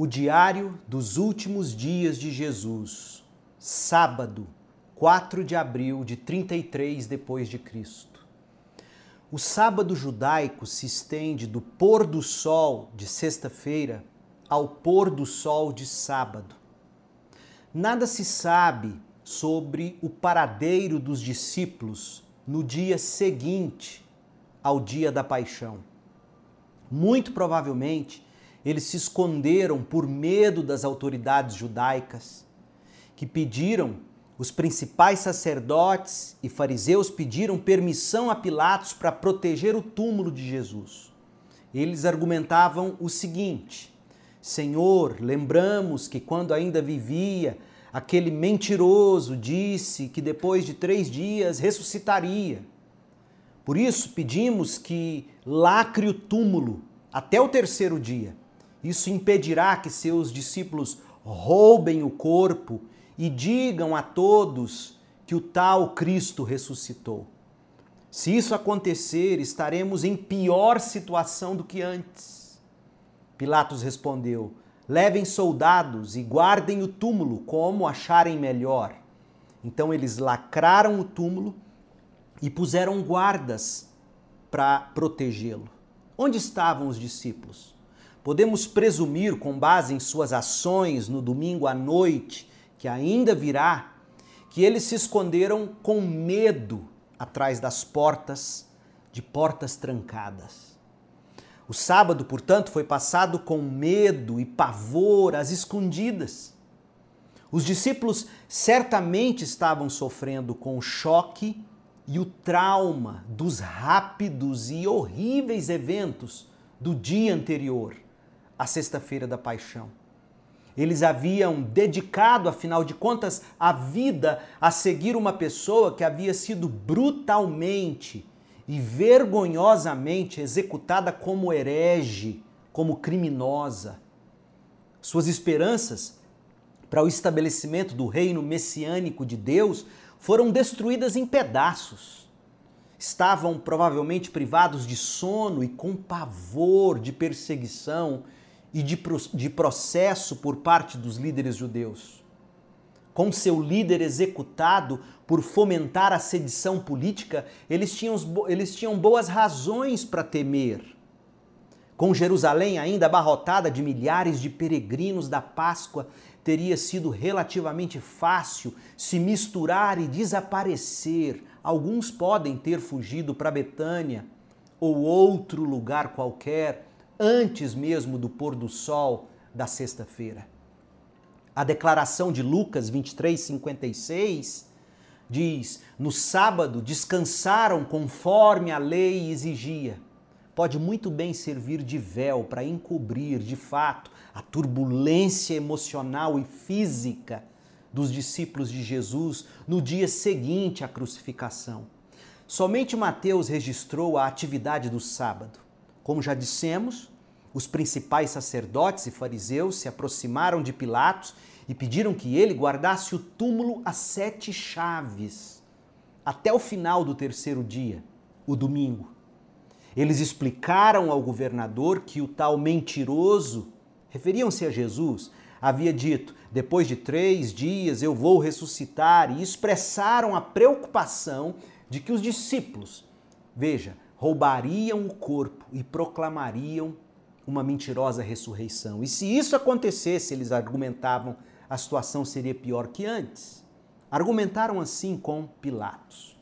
O diário dos últimos dias de Jesus, sábado, 4 de abril de 33 depois de Cristo. O sábado judaico se estende do pôr do sol de sexta-feira ao pôr do sol de sábado. Nada se sabe sobre o paradeiro dos discípulos no dia seguinte ao dia da paixão. Muito provavelmente, eles se esconderam por medo das autoridades judaicas, que pediram, os principais sacerdotes e fariseus pediram permissão a Pilatos para proteger o túmulo de Jesus. Eles argumentavam o seguinte: Senhor, lembramos que quando ainda vivia, aquele mentiroso disse que depois de três dias ressuscitaria. Por isso pedimos que lacre o túmulo até o terceiro dia. Isso impedirá que seus discípulos roubem o corpo e digam a todos que o tal Cristo ressuscitou. Se isso acontecer, estaremos em pior situação do que antes. Pilatos respondeu: Levem soldados e guardem o túmulo como acharem melhor. Então eles lacraram o túmulo e puseram guardas para protegê-lo. Onde estavam os discípulos? Podemos presumir, com base em suas ações no domingo à noite, que ainda virá, que eles se esconderam com medo atrás das portas, de portas trancadas. O sábado, portanto, foi passado com medo e pavor às escondidas. Os discípulos certamente estavam sofrendo com o choque e o trauma dos rápidos e horríveis eventos do dia anterior, a Sexta-feira da Paixão. Eles haviam dedicado, afinal de contas, a vida a seguir uma pessoa que havia sido brutalmente e vergonhosamente executada como herege, como criminosa. Suas esperanças para o estabelecimento do reino messiânico de Deus foram destruídas em pedaços. Estavam provavelmente privados de sono e com pavor de perseguição e de, de processo por parte dos líderes judeus com seu líder executado por fomentar a sedição política, eles tinham, eles tinham boas razões para temer. Com Jerusalém ainda abarrotada de milhares de peregrinos da Páscoa, teria sido relativamente fácil se misturar e desaparecer. Alguns podem ter fugido para Betânia ou outro lugar qualquer antes mesmo do pôr do sol da sexta-feira. A declaração de Lucas 23, 56 diz: No sábado descansaram conforme a lei exigia. Pode muito bem servir de véu para encobrir, de fato, a turbulência emocional e física dos discípulos de Jesus no dia seguinte à crucificação. Somente Mateus registrou a atividade do sábado. Como já dissemos, os principais sacerdotes e fariseus se aproximaram de Pilatos e pediram que ele guardasse o túmulo a sete chaves, até o final do terceiro dia, o domingo. Eles explicaram ao governador que o tal mentiroso, referiam-se a Jesus, havia dito: depois de três dias eu vou ressuscitar, e expressaram a preocupação de que os discípulos, veja, roubariam o corpo e proclamariam uma mentirosa ressurreição. E se isso acontecesse, eles argumentavam, a situação seria pior que antes. Argumentaram assim com Pilatos.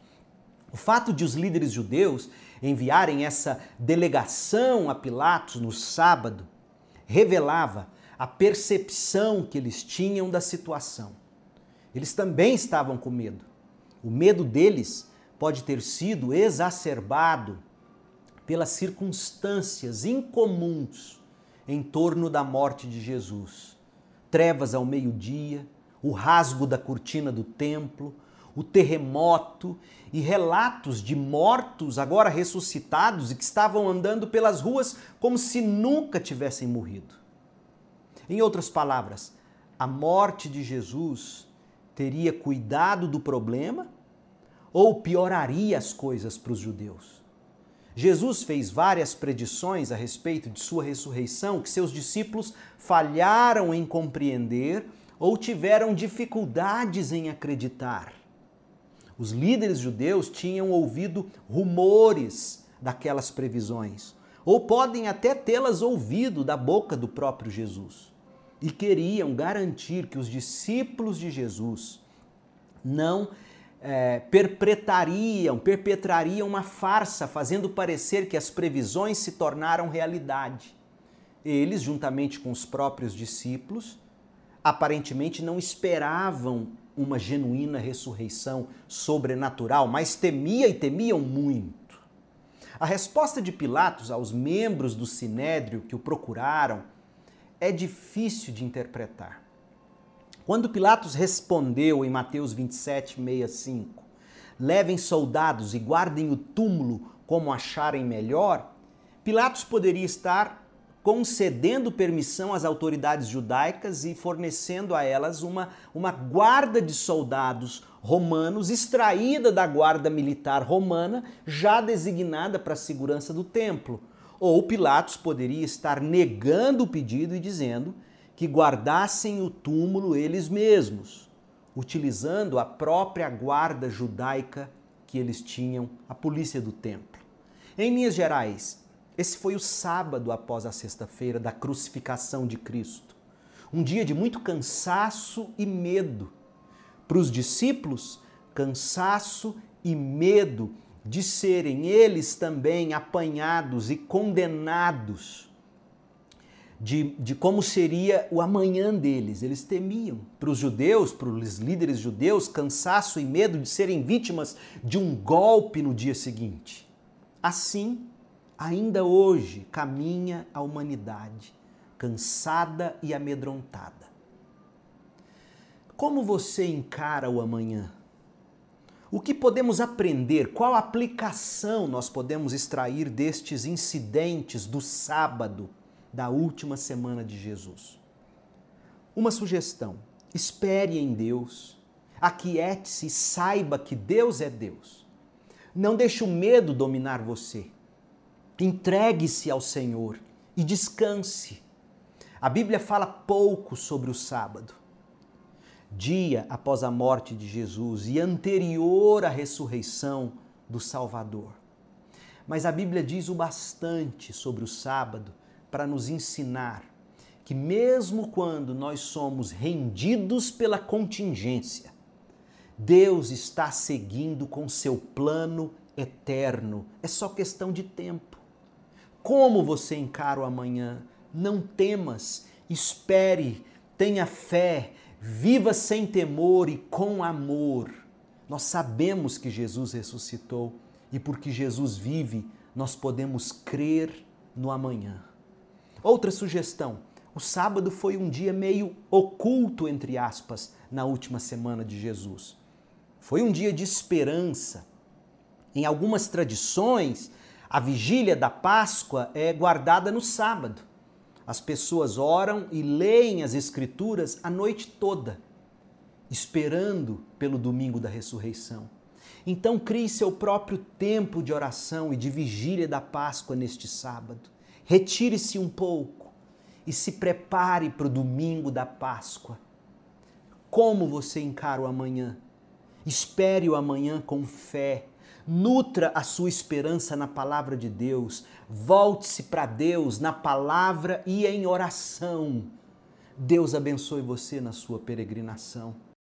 O fato de os líderes judeus enviarem essa delegação a Pilatos no sábado revelava a percepção que eles tinham da situação. Eles também estavam com medo. O medo deles pode ter sido exacerbado pelas circunstâncias incomuns em torno da morte de Jesus. Trevas ao meio-dia, o rasgo da cortina do templo, o terremoto e relatos de mortos agora ressuscitados e que estavam andando pelas ruas como se nunca tivessem morrido. Em outras palavras, a morte de Jesus teria cuidado do problema ou pioraria as coisas para os judeus? Jesus fez várias predições a respeito de sua ressurreição que seus discípulos falharam em compreender ou tiveram dificuldades em acreditar. Os líderes judeus tinham ouvido rumores daquelas previsões, ou podem até tê-las ouvido da boca do próprio Jesus, e queriam garantir que os discípulos de Jesus não é, perpetrariam, perpetrariam uma farsa, fazendo parecer que as previsões se tornaram realidade. Eles, juntamente com os próprios discípulos, aparentemente não esperavam uma genuína ressurreição sobrenatural, mas temia e temiam muito. A resposta de Pilatos aos membros do sinédrio que o procuraram é difícil de interpretar. Quando Pilatos respondeu em Mateus 27, 65, levem soldados e guardem o túmulo como acharem melhor, Pilatos poderia estar concedendo permissão às autoridades judaicas e fornecendo a elas uma, uma guarda de soldados romanos extraída da guarda militar romana, já designada para a segurança do templo. Ou Pilatos poderia estar negando o pedido e dizendo que guardassem o túmulo eles mesmos, utilizando a própria guarda judaica que eles tinham, a polícia do templo. Em linhas gerais, esse foi o sábado após a sexta-feira da crucificação de Cristo. Um dia de muito cansaço e medo. Para os discípulos, cansaço e medo de serem eles também apanhados e condenados, de, de como seria o amanhã deles. Eles temiam. Para os judeus, para os líderes judeus, cansaço e medo de serem vítimas de um golpe no dia seguinte. Assim, ainda hoje caminha a humanidade, cansada e amedrontada. Como você encara o amanhã? O que podemos aprender? Qual aplicação nós podemos extrair destes incidentes do sábado da última semana de Jesus? Uma sugestão: espere em Deus, aquiete-se e saiba que Deus é Deus. Não deixe o medo dominar você. Entregue-se ao Senhor e descanse. A Bíblia fala pouco sobre o sábado. Dia após a morte de Jesus e anterior à ressurreição do Salvador. Mas a Bíblia diz o bastante sobre o sábado para nos ensinar que, mesmo quando nós somos rendidos pela contingência, Deus está seguindo com seu plano eterno. É só questão de tempo. Como você encara o amanhã? Não temas, espere, tenha fé, viva sem temor e com amor. Nós sabemos que Jesus ressuscitou e porque Jesus vive, nós podemos crer no amanhã. Outra sugestão: o sábado foi um dia meio oculto, entre aspas, na última semana de Jesus. Foi um dia de esperança. Em algumas tradições, a vigília da Páscoa é guardada no sábado. As pessoas oram e leem as Escrituras a noite toda, esperando pelo domingo da ressurreição. Então, crie seu próprio tempo de oração e de vigília da Páscoa neste sábado. Retire-se um pouco e se prepare para o domingo da Páscoa. Como você encara o amanhã? Espere o amanhã com fé Nutra a sua esperança na palavra de Deus. Volte-se para Deus na palavra e em oração. Deus abençoe você na sua peregrinação.